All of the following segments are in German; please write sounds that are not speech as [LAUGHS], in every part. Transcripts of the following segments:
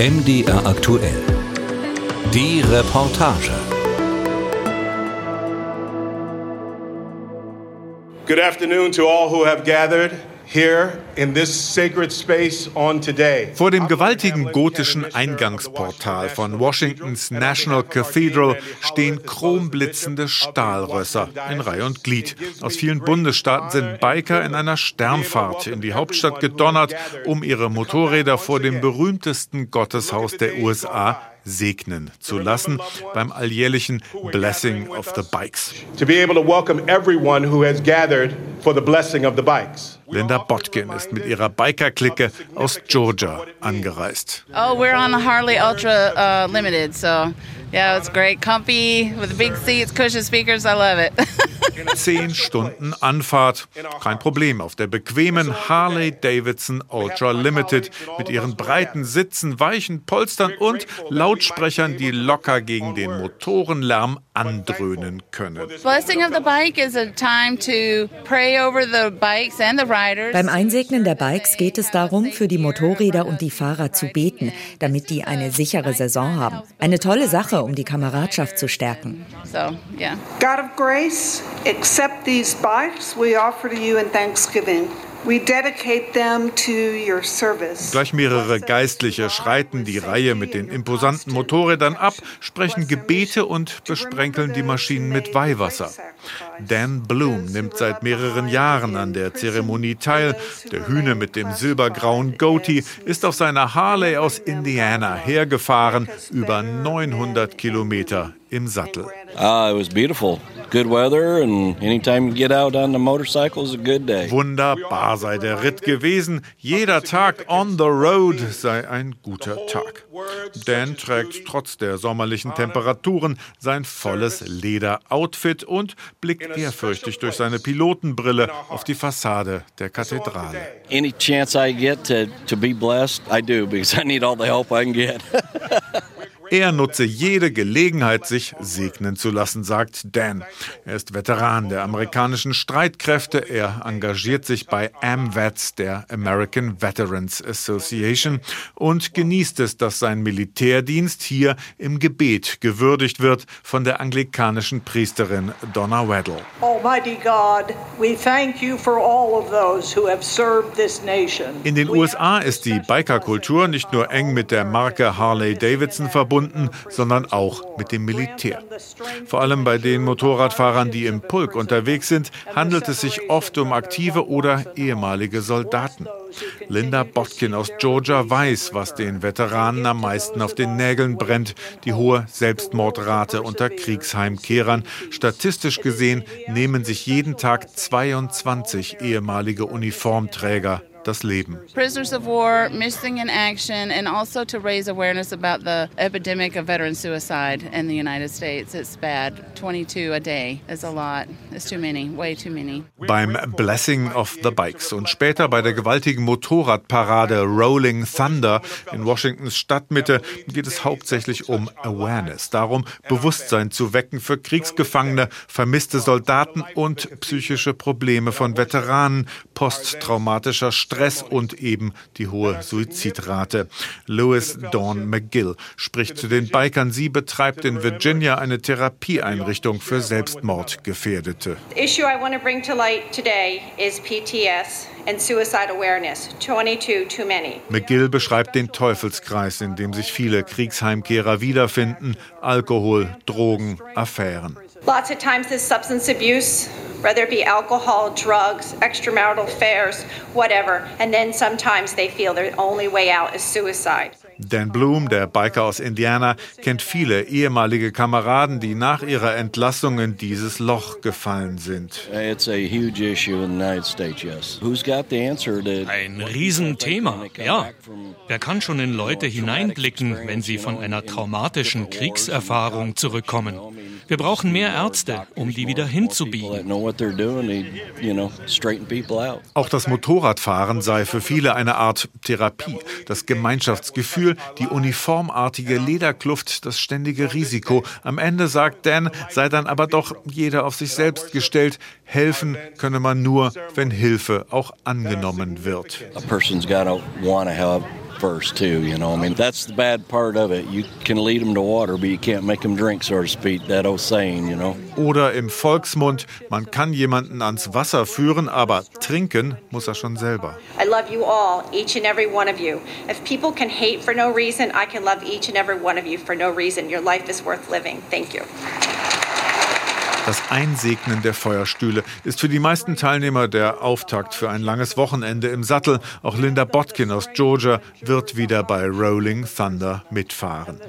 MDR aktuell. Die Reportage. Good afternoon to all who have gathered Vor dem gewaltigen gotischen Eingangsportal von Washingtons National Cathedral stehen chromblitzende Stahlrösser in Reihe und Glied. Aus vielen Bundesstaaten sind Biker in einer Sternfahrt in die Hauptstadt gedonnert, um ihre Motorräder vor dem berühmtesten Gotteshaus der USA segnen zu lassen beim alljährlichen Blessing of the Bikes. To be able to welcome everyone who has gathered for the blessing of the bikes. Linda Botkin ist mit ihrer Biker-Clique aus Georgia angereist. Oh, we're on the Harley Ultra uh, Limited, so yeah, it's great, comfy with the big seats, cushion speakers. I love it. [LAUGHS] Zehn Stunden Anfahrt. Kein Problem auf der bequemen Harley Davidson Ultra Limited mit ihren breiten Sitzen, weichen Polstern und Lautsprechern, die locker gegen den Motorenlärm andröhnen können. Blessing of the bike is a time to pray over the bikes and the riders. Beim Einsegnen der Bikes geht es darum, für die Motorräder und die Fahrer zu beten, damit die eine sichere Saison haben. Eine tolle Sache, um die Kameradschaft zu stärken. So, yeah. God of grace, accept these bikes we offer to you in thanksgiving. We dedicate them to your service. Gleich mehrere Geistliche schreiten die Reihe mit den imposanten Motorrädern ab, sprechen Gebete und besprenkeln die Maschinen mit Weihwasser. Dan Bloom nimmt seit mehreren Jahren an der Zeremonie teil. Der Hühne mit dem silbergrauen Goatee ist auf seiner Harley aus Indiana hergefahren, über 900 Kilometer im Sattel. Ah, it was beautiful. Good weather and anytime you get out on the motorcycle is a good day. Wunderbar sei der Ritt gewesen. Jeder Tag on the road sei ein guter Tag. Dan trägt trotz der sommerlichen Temperaturen sein volles Lederoutfit und blickt ehrfürchtig durch seine Pilotenbrille auf die Fassade der Kathedrale. Any chance I get to, to be blessed, I do because I need all the help I can get. [LAUGHS] Er nutze jede Gelegenheit, sich segnen zu lassen, sagt Dan. Er ist Veteran der amerikanischen Streitkräfte. Er engagiert sich bei AMVETS, der American Veterans Association, und genießt es, dass sein Militärdienst hier im Gebet gewürdigt wird von der anglikanischen Priesterin Donna Weddle. Almighty God, we thank you for all of those who have served this nation. In den USA ist die Bikerkultur nicht nur eng mit der Marke Harley Davidson verbunden, sondern auch mit dem Militär. Vor allem bei den Motorradfahrern, die im Pulk unterwegs sind, handelt es sich oft um aktive oder ehemalige Soldaten. Linda Botkin aus Georgia weiß, was den Veteranen am meisten auf den Nägeln brennt, die hohe Selbstmordrate unter Kriegsheimkehrern. Statistisch gesehen nehmen sich jeden Tag 22 ehemalige Uniformträger das Leben. Prisoners of war, missing in action, and also to raise awareness about the epidemic of veteran suicide in the United States. It's bad. 22 a day is a lot. It's too many, way too many. Beim Blessing of the Bikes und später bei der gewaltigen Motorradparade Rolling Thunder in Washingtons Stadtmitte geht es hauptsächlich um Awareness, darum Bewusstsein zu wecken für Kriegsgefangene, vermisste Soldaten und psychische Probleme von Veteranen, posttraumatischer Stress und eben die hohe Suizidrate. Louis Dawn McGill spricht zu den Bikern. Sie betreibt in Virginia eine Therapieeinrichtung für Selbstmordgefährdete. The issue I want to bring to light today is PTS and suicide awareness. 22 too many. McGill beschreibt den Teufelskreis, in dem sich viele Kriegsheimkehrer wiederfinden. Alkohol, Drogen, Affären. Lots of times this substance abuse, whether it be alcohol, drugs, extramarital affairs, whatever, and then sometimes they feel their only way out is suicide. Dan Bloom, der Biker aus Indiana, kennt viele ehemalige Kameraden, die nach ihrer Entlassung in dieses Loch gefallen sind. It's a huge issue in the United States, yes. Who's got the answer to Ein Riesenthema, ja. Wer kann schon in Leute hineinblicken, wenn sie von einer traumatischen Kriegserfahrung zurückkommen? Wir brauchen mehr Ärzte, um die wieder hinzubiegen. Auch das Motorradfahren sei für viele eine Art Therapie. Das Gemeinschaftsgefühl, die uniformartige Lederkluft, das ständige Risiko. Am Ende, sagt Dan, sei dann aber doch jeder auf sich selbst gestellt. Helfen könne man nur, wenn Hilfe auch angenommen wird. A person's got to want to help first too. You know, I mean that's the bad part of it. You can lead them to water, but you can't make them drink, so to speak. That old saying, you know. Oder im Volksmund, man kann jemanden ans Wasser führen, aber trinken muss er schon selber. I love you all, each and every one of you. If people can hate for no reason, I can love each and every one of you for no reason. Your life is worth living. Thank you. Das Einsegnen der Feuerstühle ist für die meisten Teilnehmer der Auftakt für ein langes Wochenende im Sattel. Auch Linda Botkin aus Georgia wird wieder bei Rolling Thunder mitfahren.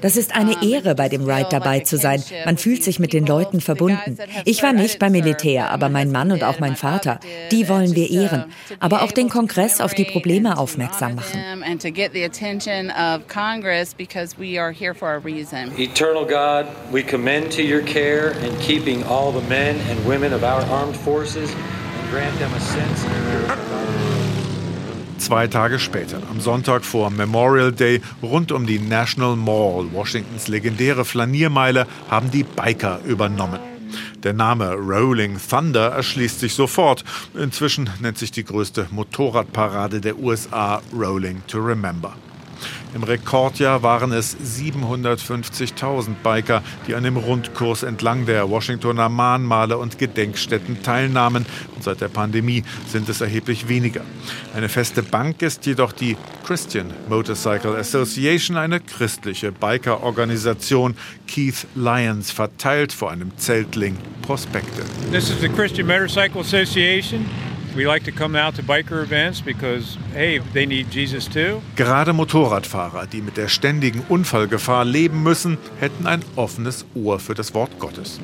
Das ist eine Ehre, bei dem Ride dabei zu sein. Man fühlt sich mit den Leuten verbunden. Ich war nicht beim Militär, aber mein Mann und auch mein Vater, die wollen wir ehren. Aber auch den Kongress auf die Probleme aufmerksam machen. Eternal God, we commend to your care in keeping all the men and women of our armed forces and grant them a sense Zwei Tage später, am Sonntag vor Memorial Day, rund um die National Mall, Washingtons legendäre Flaniermeile, haben die Biker übernommen. Der Name Rolling Thunder erschließt sich sofort. Inzwischen nennt sich die größte Motorradparade der USA Rolling to Remember. Im Rekordjahr waren es 750.000 Biker, die an dem Rundkurs entlang der Washingtoner Mahnmale und Gedenkstätten teilnahmen. Und seit der Pandemie sind es erheblich weniger. Eine feste Bank ist jedoch die Christian Motorcycle Association, eine christliche Biker-Organisation. Keith Lyons verteilt vor einem Zeltling Prospekte. This is the Christian Motorcycle Association. Gerade Motorradfahrer, die mit der ständigen Unfallgefahr leben müssen, hätten ein offenes Ohr für das Wort Gottes.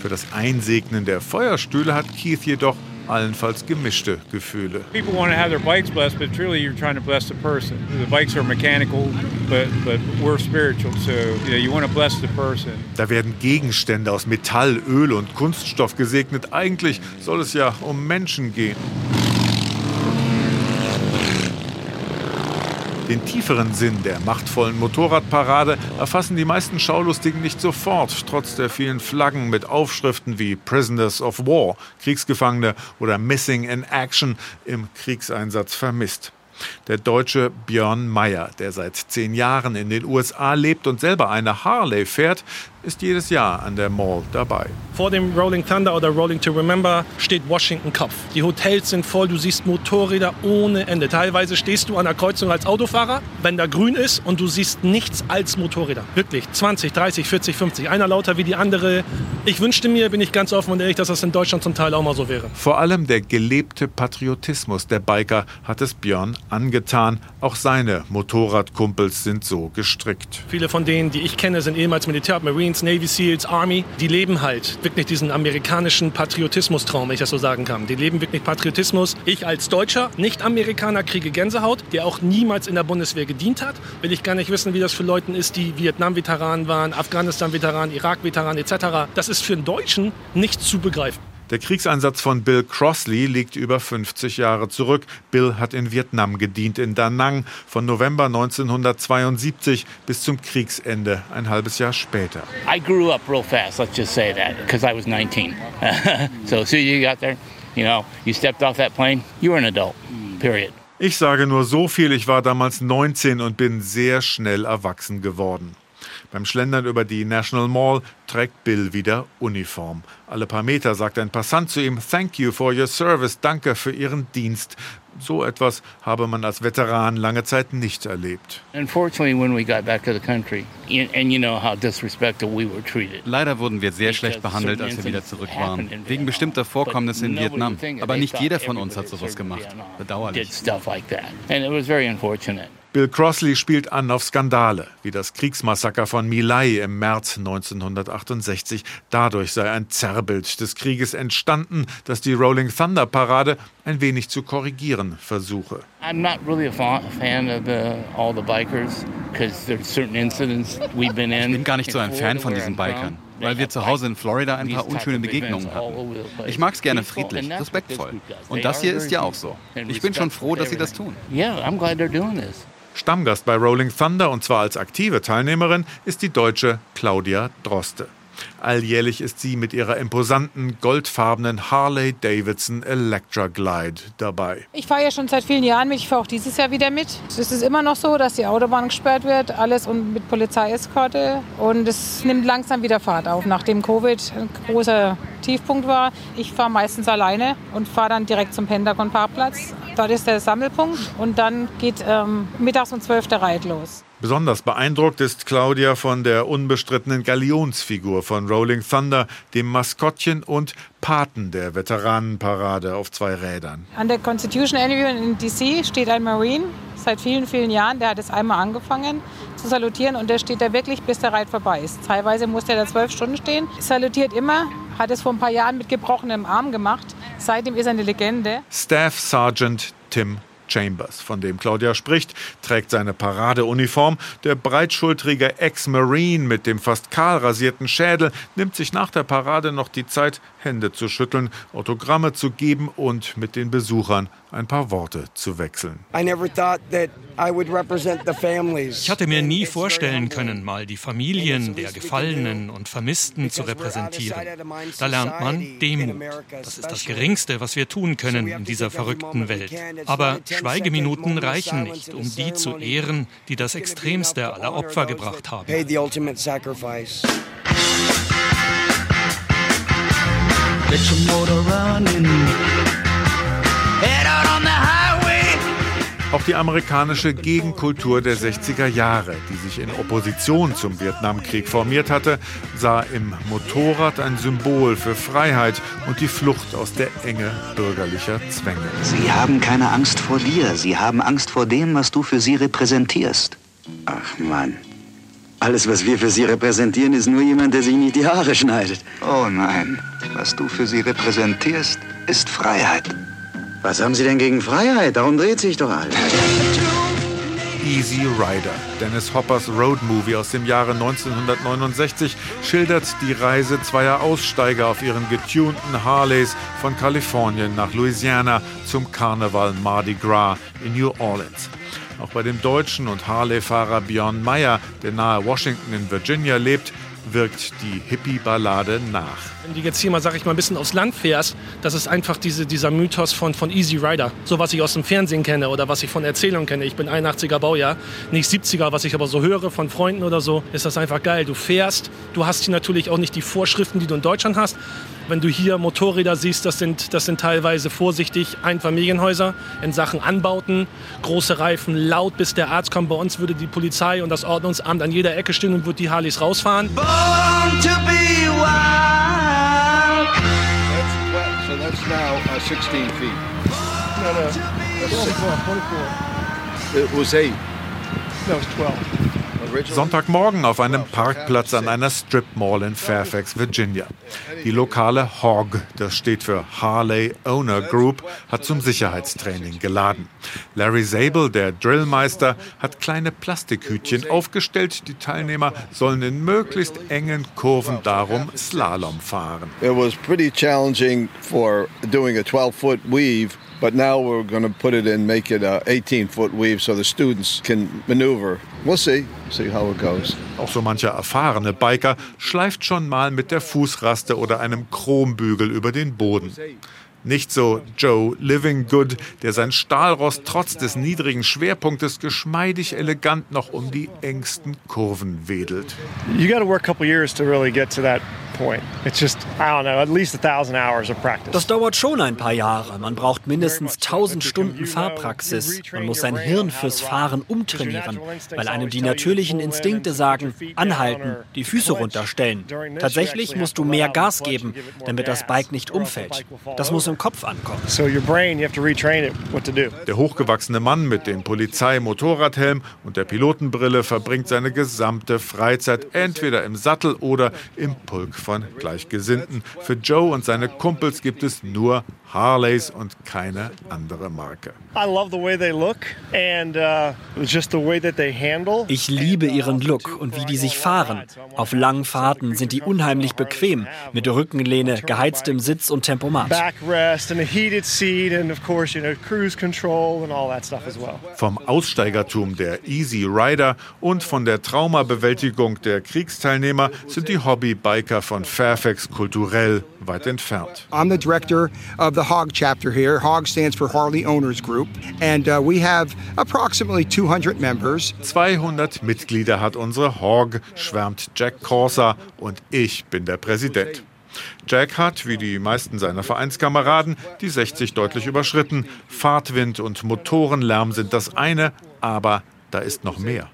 Für das Einsegnen der Feuerstühle hat Keith jedoch allenfalls gemischte Gefühle. People want to have their bikes blessed, but truly you're trying to bless the person. The bikes are mechanical, but but we're spiritual, so you, know, you want to bless the person. Da werden Gegenstände aus Metall, Öl und Kunststoff gesegnet. Eigentlich soll es ja um Menschen gehen. Den tieferen Sinn der machtvollen Motorradparade erfassen die meisten Schaulustigen nicht sofort, trotz der vielen Flaggen mit Aufschriften wie Prisoners of War, Kriegsgefangene oder Missing in Action im Kriegseinsatz vermisst. Der Deutsche Björn Meyer, der seit zehn Jahren in den USA lebt und selber eine Harley fährt, ist jedes Jahr an der Mall dabei. Vor dem Rolling Thunder oder Rolling to Remember steht Washington Kopf. Die Hotels sind voll, du siehst Motorräder ohne Ende. Teilweise stehst du an der Kreuzung als Autofahrer, wenn da grün ist und du siehst nichts als Motorräder. Wirklich 20, 30, 40, 50. Einer lauter wie die andere. Ich wünschte mir, bin ich ganz offen und ehrlich, dass das in Deutschland zum Teil auch mal so wäre. Vor allem der gelebte Patriotismus der Biker hat es Björn angetan. Auch seine Motorradkumpels sind so gestrickt. Viele von denen, die ich kenne, sind ehemals Militär, Marines, Navy SEALs, Army. Die leben halt wirklich diesen amerikanischen Patriotismus-Traum, wenn ich das so sagen kann. Die leben wirklich Patriotismus. Ich als Deutscher, Nicht-Amerikaner, kriege Gänsehaut, der auch niemals in der Bundeswehr gedient hat. Will ich gar nicht wissen, wie das für Leute ist, die Vietnam-Veteranen waren, Afghanistan-Veteranen, Irak-Veteranen etc. Das ist für einen Deutschen nicht zu begreifen. Der Kriegseinsatz von Bill Crossley liegt über 50 Jahre zurück. Bill hat in Vietnam gedient, in Da Nang, von November 1972 bis zum Kriegsende, ein halbes Jahr später. I grew up real fast, let's just say that, because I was 19. [LAUGHS] so as soon as you got there, you know, you stepped off that plane, you were an adult, period. Ich sage nur so viel, ich war damals 19 und bin sehr schnell erwachsen geworden. Beim Schlendern über die National Mall trägt Bill wieder Uniform. Alle paar Meter sagt ein Passant zu ihm, Thank you for your service, danke für Ihren Dienst. So etwas habe man als Veteran lange Zeit nicht erlebt. Leider wurden wir sehr schlecht behandelt, als wir wieder zurück waren, wegen bestimmter Vorkommnisse in Vietnam. Aber nicht jeder von uns hat sowas gemacht. Bedauerlich. Bill Crossley spielt an auf Skandale, wie das Kriegsmassaker von My Lai im März 1968. Dadurch sei ein Zerrbild des Krieges entstanden, das die Rolling Thunder Parade ein wenig zu korrigieren versuche. I'm not really a fan of the, all the bikers because there's certain incidents we've been in. Ich bin gar nicht so ein Fan von diesen Bikern weil wir zu Hause in Florida ein paar unschöne Begegnungen hatten. Ich mag es gerne friedlich, respektvoll. Und das hier ist ja auch so. Ich bin schon froh, dass sie das tun. Yeah, I'm glad they're doing this. Stammgast bei Rolling Thunder und zwar als aktive Teilnehmerin ist die Deutsche Claudia Droste. Alljährlich ist sie mit ihrer imposanten goldfarbenen Harley Davidson Electra Glide dabei. Ich fahre ja schon seit vielen Jahren mit. Ich fahre auch dieses Jahr wieder mit. Es ist immer noch so, dass die Autobahn gesperrt wird, alles mit Polizeieskorte. Und es nimmt langsam wieder Fahrt auf, nachdem Covid ein großer Tiefpunkt war. Ich fahre meistens alleine und fahre dann direkt zum Pentagon-Parkplatz. Dort ist der Sammelpunkt und dann geht ähm, mittags um 12 der Reit los. Besonders beeindruckt ist Claudia von der unbestrittenen Galionsfigur von Rolling Thunder, dem Maskottchen und Paten der Veteranenparade auf zwei Rädern. An der Constitution Avenue in DC steht ein Marine seit vielen, vielen Jahren. Der hat es einmal angefangen zu salutieren und der steht da wirklich, bis der Reit vorbei ist. Teilweise muss der da zwölf Stunden stehen. Salutiert immer, hat es vor ein paar Jahren mit gebrochenem Arm gemacht. Seitdem ist er eine Legende. Staff Sergeant Tim Chambers, von dem Claudia spricht, trägt seine Paradeuniform. Der breitschultrige Ex-Marine mit dem fast kahl rasierten Schädel nimmt sich nach der Parade noch die Zeit, Hände zu schütteln, Autogramme zu geben und mit den Besuchern ein paar Worte zu wechseln. Ich hatte mir nie vorstellen können, mal die Familien der Gefallenen und Vermissten zu repräsentieren. Da lernt man Demut. Das ist das Geringste, was wir tun können in dieser verrückten Welt. Aber Schweigeminuten reichen nicht, um die zu ehren, die das Extremste aller Opfer gebracht haben. Get your motor running. Head out on the highway. Auch die amerikanische Gegenkultur der 60er Jahre, die sich in Opposition zum Vietnamkrieg formiert hatte, sah im Motorrad ein Symbol für Freiheit und die Flucht aus der Enge bürgerlicher Zwänge. Sie haben keine Angst vor dir, sie haben Angst vor dem, was du für sie repräsentierst. Ach Mann. Alles, was wir für Sie repräsentieren, ist nur jemand, der sich nicht die Haare schneidet. Oh nein. Was du für sie repräsentierst, ist Freiheit. Was haben Sie denn gegen Freiheit? Darum dreht sich doch alles. Easy Rider, Dennis Hoppers Roadmovie aus dem Jahre 1969, schildert die Reise zweier Aussteiger auf ihren getunten Harleys von Kalifornien nach Louisiana zum Karneval Mardi Gras in New Orleans. Auch bei dem Deutschen und Harley-Fahrer Björn Meyer, der nahe Washington in Virginia lebt, wirkt die Hippie-Ballade nach. Wenn du jetzt hier mal, sag ich mal, ein bisschen aufs Land fährst, das ist einfach diese, dieser Mythos von, von Easy Rider. So was ich aus dem Fernsehen kenne oder was ich von Erzählungen kenne. Ich bin 81er Baujahr, nicht 70er, was ich aber so höre von Freunden oder so, ist das einfach geil. Du fährst, du hast hier natürlich auch nicht die Vorschriften, die du in Deutschland hast. Wenn du hier Motorräder siehst, das sind, das sind teilweise vorsichtig Einfamilienhäuser in Sachen Anbauten, große Reifen, laut bis der Arzt kommt. Bei uns würde die Polizei und das Ordnungsamt an jeder Ecke stehen und würde die Harleys rausfahren. Born to be wild. That's, so that's now uh, 16 feet. No, no, that's 24, 24. It was 8. No, it's 12. Sonntagmorgen auf einem Parkplatz an einer Strip Mall in Fairfax, Virginia. Die lokale HOG, das steht für Harley Owner Group, hat zum Sicherheitstraining geladen. Larry Zabel, der Drillmeister, hat kleine Plastikhütchen aufgestellt. Die Teilnehmer sollen in möglichst engen Kurven darum Slalom fahren. It was pretty challenging for doing a 12-foot weave But now we're going to put it in, make it a 18 foot weave so the students can maneuver. We'll see, see how it goes. Auch so mancher erfahrene Biker schleift schon mal mit der Fußraste oder einem Chrombügel über den Boden. Nicht so Joe Living Good, der sein Stahlrost trotz des niedrigen Schwerpunktes geschmeidig elegant noch um die engsten Kurven wedelt. You got to work a couple years to really get to that das dauert schon ein paar Jahre. Man braucht mindestens 1000 Stunden Fahrpraxis. Man muss sein Hirn fürs Fahren umtrainieren, weil einem die natürlichen Instinkte sagen, anhalten, die Füße runterstellen. Tatsächlich musst du mehr Gas geben, damit das Bike nicht umfällt. Das muss im Kopf ankommen. Der hochgewachsene Mann mit dem Polizei-Motorradhelm und der Pilotenbrille verbringt seine gesamte Freizeit entweder im Sattel oder im Pulk von Gleichgesinnten. Für Joe und seine Kumpels gibt es nur Harleys und keine andere Marke. Uh, ich liebe ihren Look und wie die sich fahren. Auf langen Fahrten sind die unheimlich bequem mit Rückenlehne, geheiztem Sitz und Tempomat. Vom Aussteigertum der Easy Rider und von der Traumabewältigung der Kriegsteilnehmer sind die Hobbybiker von Fairfax kulturell weit entfernt. I'm the director of the HOG chapter here. HOG stands for Harley Owners Group and uh, we have approximately 200 members. 200 Mitglieder hat unsere HOG, schwärmt Jack Corsa und ich bin der Präsident. Jack hat, wie die meisten seiner Vereinskameraden, die 60 deutlich überschritten. Fahrtwind und Motorenlärm sind das eine, aber da ist noch mehr.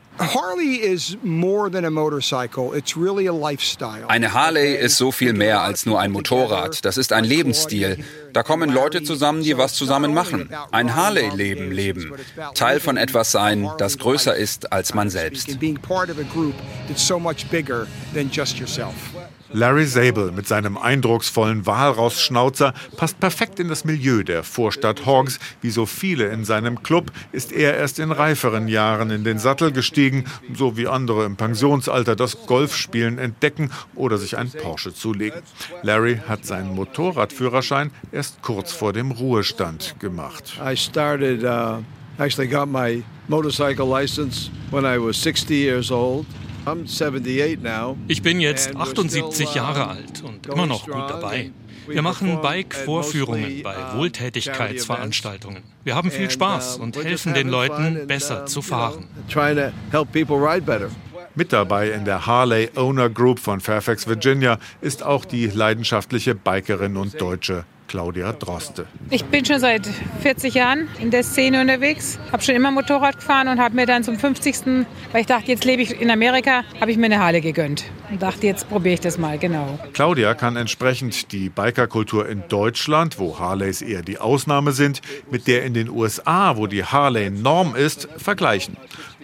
Eine Harley ist so viel mehr als nur ein Motorrad. Das ist ein Lebensstil. Da kommen Leute zusammen, die was zusammen machen. Ein Harley-Leben leben. Teil von etwas sein, das größer ist als man selbst. Larry Zabel mit seinem eindrucksvollen Walrausschnauzer passt perfekt in das Milieu der Vorstadt Hogs. Wie so viele in seinem Club ist er erst in reiferen Jahren in den Sattel gestiegen, so wie andere im Pensionsalter das Golfspielen entdecken oder sich ein Porsche zulegen. Larry hat seinen Motorradführerschein erst kurz vor dem Ruhestand gemacht. I started, uh, actually got my motorcycle license when I was 60 years old. Ich bin jetzt 78 uh, Jahre alt und immer noch gut dabei. Wir machen Bike-Vorführungen bei uh, Wohltätigkeitsveranstaltungen. Wir haben viel Spaß uh, und helfen den Leuten, besser zu fahren. Mit dabei in der Harley Owner Group von Fairfax, Virginia, ist auch die leidenschaftliche Bikerin und Deutsche Claudia Droste. Ich bin schon seit 40 Jahren in der Szene unterwegs, habe schon immer Motorrad gefahren und habe mir dann zum 50. weil ich dachte, jetzt lebe ich in Amerika, habe ich mir eine Harley gegönnt und dachte, jetzt probiere ich das mal, genau. Claudia kann entsprechend die Bikerkultur in Deutschland, wo Harleys eher die Ausnahme sind, mit der in den USA, wo die Harley Norm ist, vergleichen.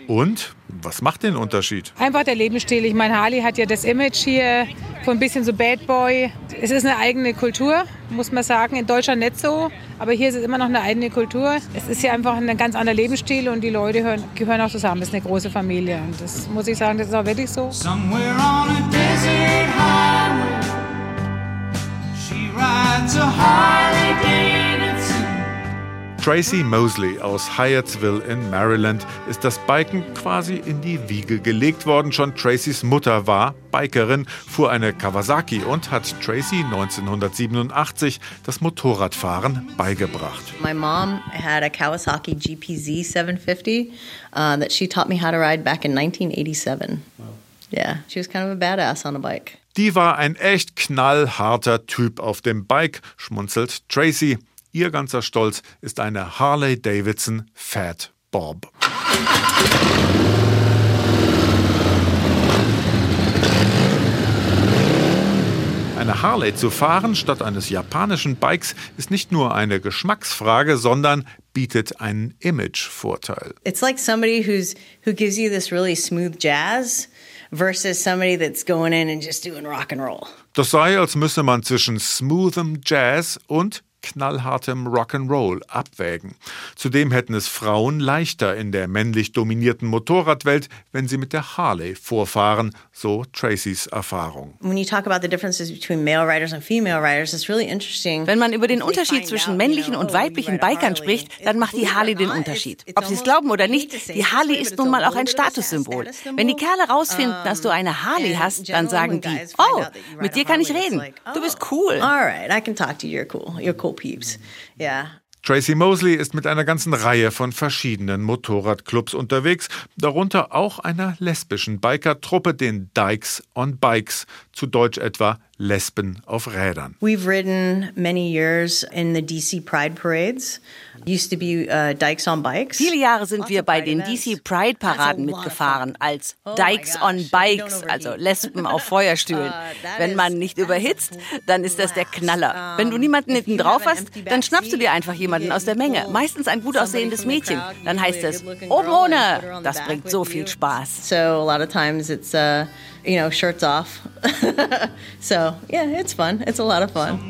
Und was macht den Unterschied? Einfach der Lebensstil. Ich meine, Harley hat ja das Image hier von ein bisschen so Bad Boy. Es ist eine eigene Kultur, muss man sagen. In Deutschland nicht so, aber hier ist es immer noch eine eigene Kultur. Es ist ja einfach ein ganz anderer Lebensstil und die Leute hören, gehören auch zusammen. Es ist eine große Familie und das muss ich sagen, das ist auch wirklich so. Somewhere on a desert highway, she rides a Harley Davidson. Tracy Mosley aus Hyattsville in Maryland ist das Biken quasi in die Wiege gelegt worden. Schon Tracys Mutter war Bikerin, fuhr eine Kawasaki und hat Tracy 1987 das Motorradfahren beigebracht. My mom had a Kawasaki GPZ 750 uh, that she taught me how to ride back in 1987. Yeah, she was kind of a badass on a bike. Die war ein echt knallharter Typ auf dem Bike, schmunzelt Tracy. Ihr ganzer Stolz ist eine Harley Davidson Fat Bob. Eine Harley zu fahren statt eines japanischen Bikes ist nicht nur eine Geschmacksfrage, sondern bietet einen Imagevorteil. It's like somebody who's who gives you this really smooth jazz versus somebody that's going in and just doing rock and roll. Das sei, als müsse man zwischen smoothem Jazz und knallhartem Rock'n'Roll abwägen. Zudem hätten es Frauen leichter in der männlich dominierten Motorradwelt, wenn sie mit der Harley vorfahren, so Tracys Erfahrung. Wenn man über den Unterschied zwischen männlichen und weiblichen Bikern spricht, dann macht die Harley den Unterschied. Ob sie es glauben oder nicht, die Harley ist nun mal auch ein Statussymbol. Wenn die Kerle rausfinden, dass du eine Harley hast, dann sagen die, oh, mit dir kann ich reden. Du bist cool. All right, I can talk to you. You're cool. You're cool peeps. Yeah. Tracy Mosley ist mit einer ganzen Reihe von verschiedenen Motorradclubs unterwegs, darunter auch einer lesbischen Bikertruppe, den Dykes on Bikes, zu Deutsch etwa Lesben auf Rädern. We've ridden many years in the DC Pride Parades. Used to be uh, Dykes on Bikes. Viele Jahre sind wir bei den DC Pride Paraden mitgefahren als oh Dykes on Bikes, also Lesben auf [LAUGHS] Feuerstühlen. Uh, Wenn man nicht überhitzt, dann ist das der Knaller. Wenn du niemanden hinten drauf hast, dann schnappst du dir einfach jemanden aus der Menge, meistens ein gut aussehendes Mädchen. Dann heißt es oben ohne. Das bringt so viel Spaß. So a lot of times it's uh, you know shirts off. [LAUGHS] so so yeah, it's fun. It's a lot of fun.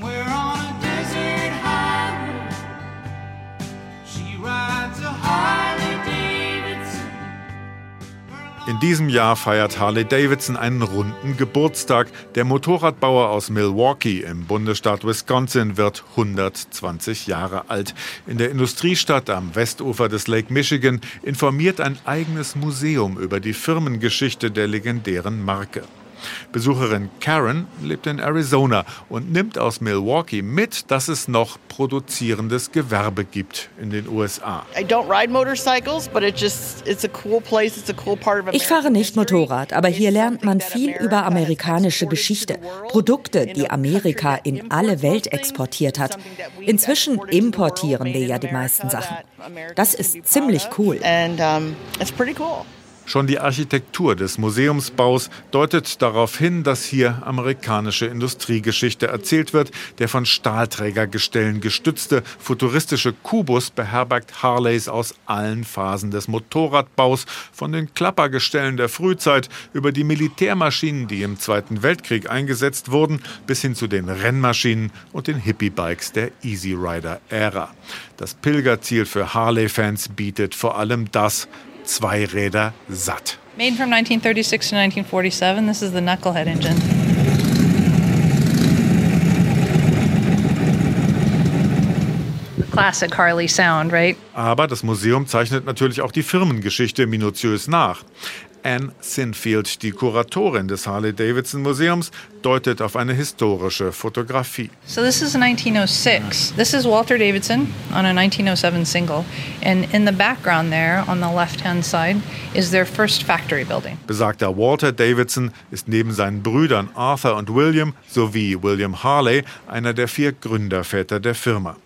In diesem Jahr feiert Harley Davidson einen runden Geburtstag. Der Motorradbauer aus Milwaukee im Bundesstaat Wisconsin wird 120 Jahre alt. In der Industriestadt am Westufer des Lake Michigan informiert ein eigenes Museum über die Firmengeschichte der legendären Marke. Besucherin Karen lebt in Arizona und nimmt aus Milwaukee mit, dass es noch produzierendes Gewerbe gibt in den USA. Ich fahre nicht Motorrad, aber hier lernt man viel über amerikanische Geschichte, Produkte, die Amerika in alle Welt exportiert hat. Inzwischen importieren wir ja die meisten Sachen. Das ist ziemlich cool. Schon die Architektur des Museumsbaus deutet darauf hin, dass hier amerikanische Industriegeschichte erzählt wird. Der von Stahlträgergestellen gestützte futuristische Kubus beherbergt Harleys aus allen Phasen des Motorradbaus, von den Klappergestellen der Frühzeit über die Militärmaschinen, die im Zweiten Weltkrieg eingesetzt wurden, bis hin zu den Rennmaschinen und den Hippie-Bikes der Easy Rider-Ära. Das Pilgerziel für Harley-Fans bietet vor allem das, Zweiräder satt. Made from 1936 to 1947, this is the Knucklehead engine. Classic Harley sound, right? Aber das Museum zeichnet natürlich auch die Firmengeschichte minutiös nach. Anne Sinfield, die Kuratorin des Harley-Davidson Museums, deutet auf eine historische Fotografie. So this is 1906. This is Walter Davidson on a 1907 single and in the background there on the left-hand side is their first factory building. Besagter Walter Davidson ist neben seinen Brüdern Arthur und William sowie William Harley einer der vier Gründerväter der Firma.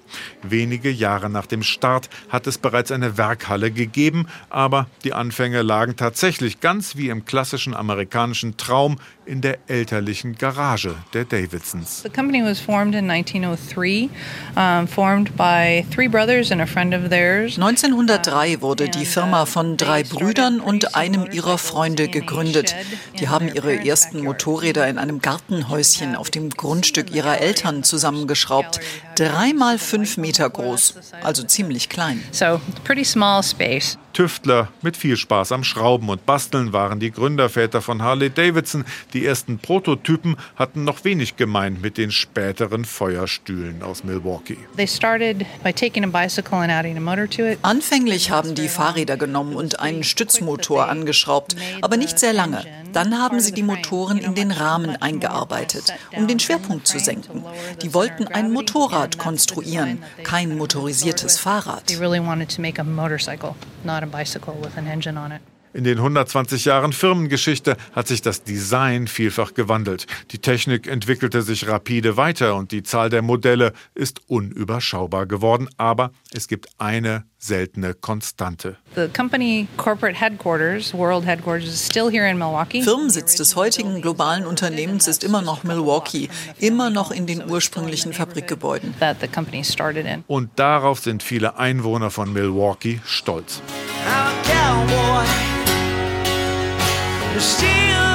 Wenige Jahre nach dem Start hat es bereits eine Werkhalle gegeben, aber die Anfänge lagen tatsächlich ganz wie im klassischen amerikanischen Traum in der elterlichen Garage der Davidsons. The company was formed in 1903, um, formed by three brothers and a friend of theirs. 1903 wurde die Firma von drei Brüdern und einem ihrer Freunde gegründet. Die haben ihre ersten Motorräder in einem Gartenhäuschen auf dem Grundstück ihrer Eltern zusammengeschraubt. Dreimal fünf Meter groß, also ziemlich klein. So, pretty small space. Tüftler mit viel Spaß am Schrauben und Basteln waren die Gründerväter von Harley Davidson. Die ersten Prototypen hatten noch wenig gemein mit den späteren Feuerstühlen aus Milwaukee. Anfänglich haben die Fahrräder genommen und einen Stützmotor angeschraubt, aber nicht sehr lange. Dann haben sie die Motoren in den Rahmen eingearbeitet, um den Schwerpunkt zu senken. Die wollten ein Motorrad konstruieren, kein motorisiertes Fahrrad In den 120 Jahren Firmengeschichte hat sich das Design vielfach gewandelt. Die Technik entwickelte sich rapide weiter und die Zahl der Modelle ist unüberschaubar geworden. Aber es gibt eine seltene Konstante. Firmensitz des heutigen globalen Unternehmens ist immer noch Milwaukee, immer noch in den ursprünglichen Fabrikgebäuden. Und darauf sind viele Einwohner von Milwaukee stolz. We're still